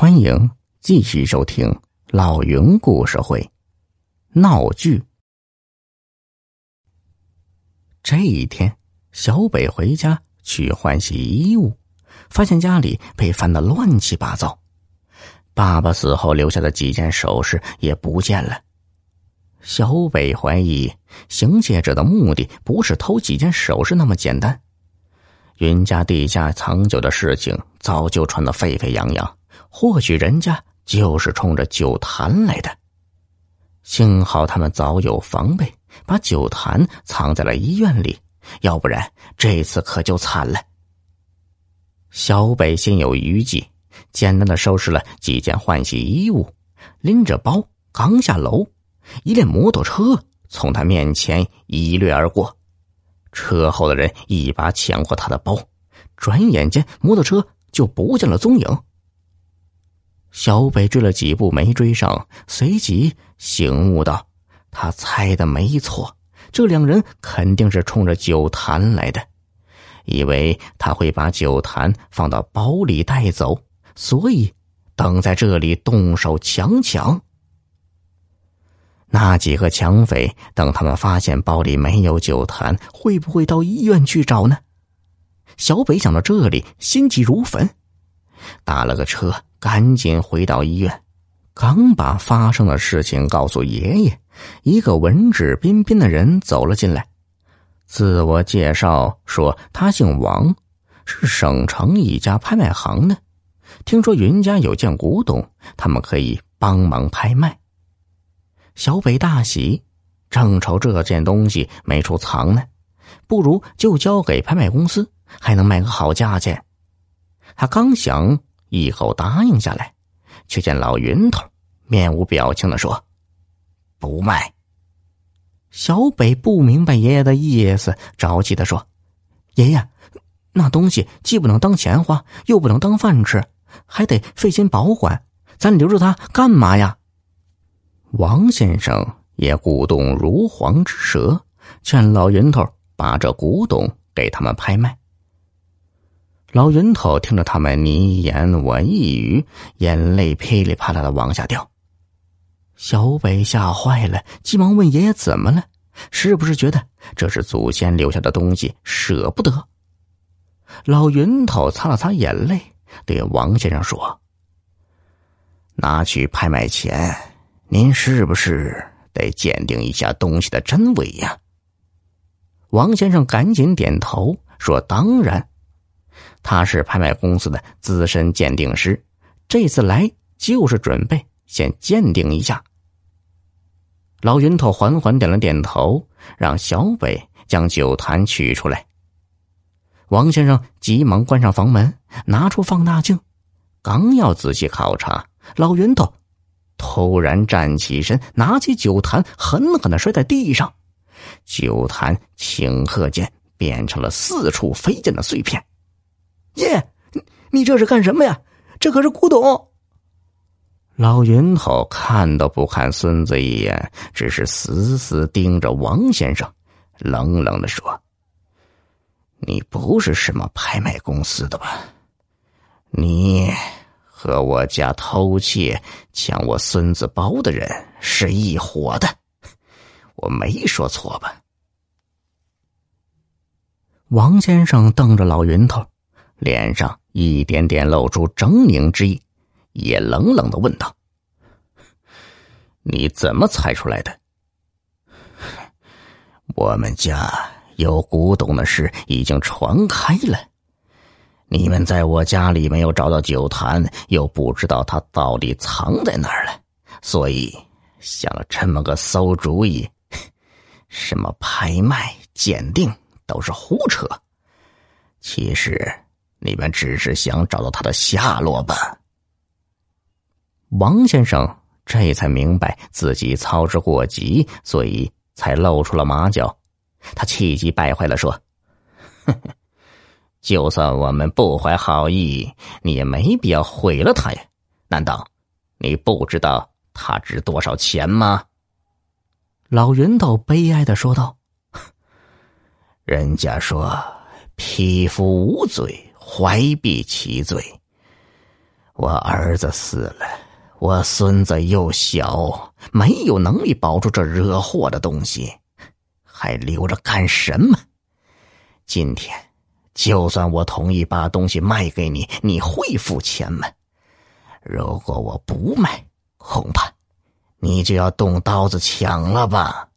欢迎继续收听老云故事会闹剧。这一天，小北回家去换洗衣物，发现家里被翻得乱七八糟，爸爸死后留下的几件首饰也不见了。小北怀疑行窃者的目的不是偷几件首饰那么简单。云家地下藏酒的事情早就传得沸沸扬扬。或许人家就是冲着酒坛来的，幸好他们早有防备，把酒坛藏在了医院里，要不然这次可就惨了。小北心有余悸，简单的收拾了几件换洗衣物，拎着包刚下楼，一辆摩托车从他面前一掠而过，车后的人一把抢过他的包，转眼间摩托车就不见了踪影。小北追了几步没追上，随即醒悟道：“他猜的没错，这两人肯定是冲着酒坛来的，以为他会把酒坛放到包里带走，所以等在这里动手强抢。那几个抢匪等他们发现包里没有酒坛，会不会到医院去找呢？”小北想到这里，心急如焚。打了个车，赶紧回到医院。刚把发生的事情告诉爷爷，一个文质彬彬的人走了进来，自我介绍说他姓王，是省城一家拍卖行的。听说云家有件古董，他们可以帮忙拍卖。小北大喜，正愁这件东西没处藏呢，不如就交给拍卖公司，还能卖个好价钱。他刚想一口答应下来，却见老云头面无表情的说：“不卖。”小北不明白爷爷的意思，着急的说：“爷爷，那东西既不能当钱花，又不能当饭吃，还得费心保管，咱留着它干嘛呀？”王先生也鼓动如簧之舌，劝老云头把这古董给他们拍卖。老云头听着他们你一言我一语，眼泪噼里啪啦的往下掉。小北吓坏了，急忙问爷爷怎么了？是不是觉得这是祖先留下的东西，舍不得？老云头擦了擦眼泪，对王先生说：“拿去拍卖钱，您是不是得鉴定一下东西的真伪呀？”王先生赶紧点头说：“当然。”他是拍卖公司的资深鉴定师，这次来就是准备先鉴定一下。老云头缓缓点了点头，让小北将酒坛取出来。王先生急忙关上房门，拿出放大镜，刚要仔细考察，老云头突然站起身，拿起酒坛狠狠的摔在地上，酒坛顷刻间变成了四处飞溅的碎片。爷，你这是干什么呀？这可是古董。老云头看都不看孙子一眼，只是死死盯着王先生，冷冷的说：“你不是什么拍卖公司的吧？你和我家偷窃抢我孙子包的人是一伙的，我没说错吧？”王先生瞪着老云头。脸上一点点露出狰狞之意，也冷冷的问道：“你怎么猜出来的？我们家有古董的事已经传开了，你们在我家里没有找到酒坛，又不知道它到底藏在哪儿了，所以想了这么个馊主意。什么拍卖、鉴定都是胡扯，其实……”你们只是想找到他的下落吧？王先生这才明白自己操之过急，所以才露出了马脚。他气急败坏的说：“哼哼，就算我们不怀好意，你也没必要毁了他呀！难道你不知道他值多少钱吗？”老云头悲哀的说道：“ 人家说匹夫无罪。”怀璧其罪，我儿子死了，我孙子又小，没有能力保住这惹祸的东西，还留着干什么？今天，就算我同意把东西卖给你，你会付钱吗？如果我不卖，恐怕你就要动刀子抢了吧。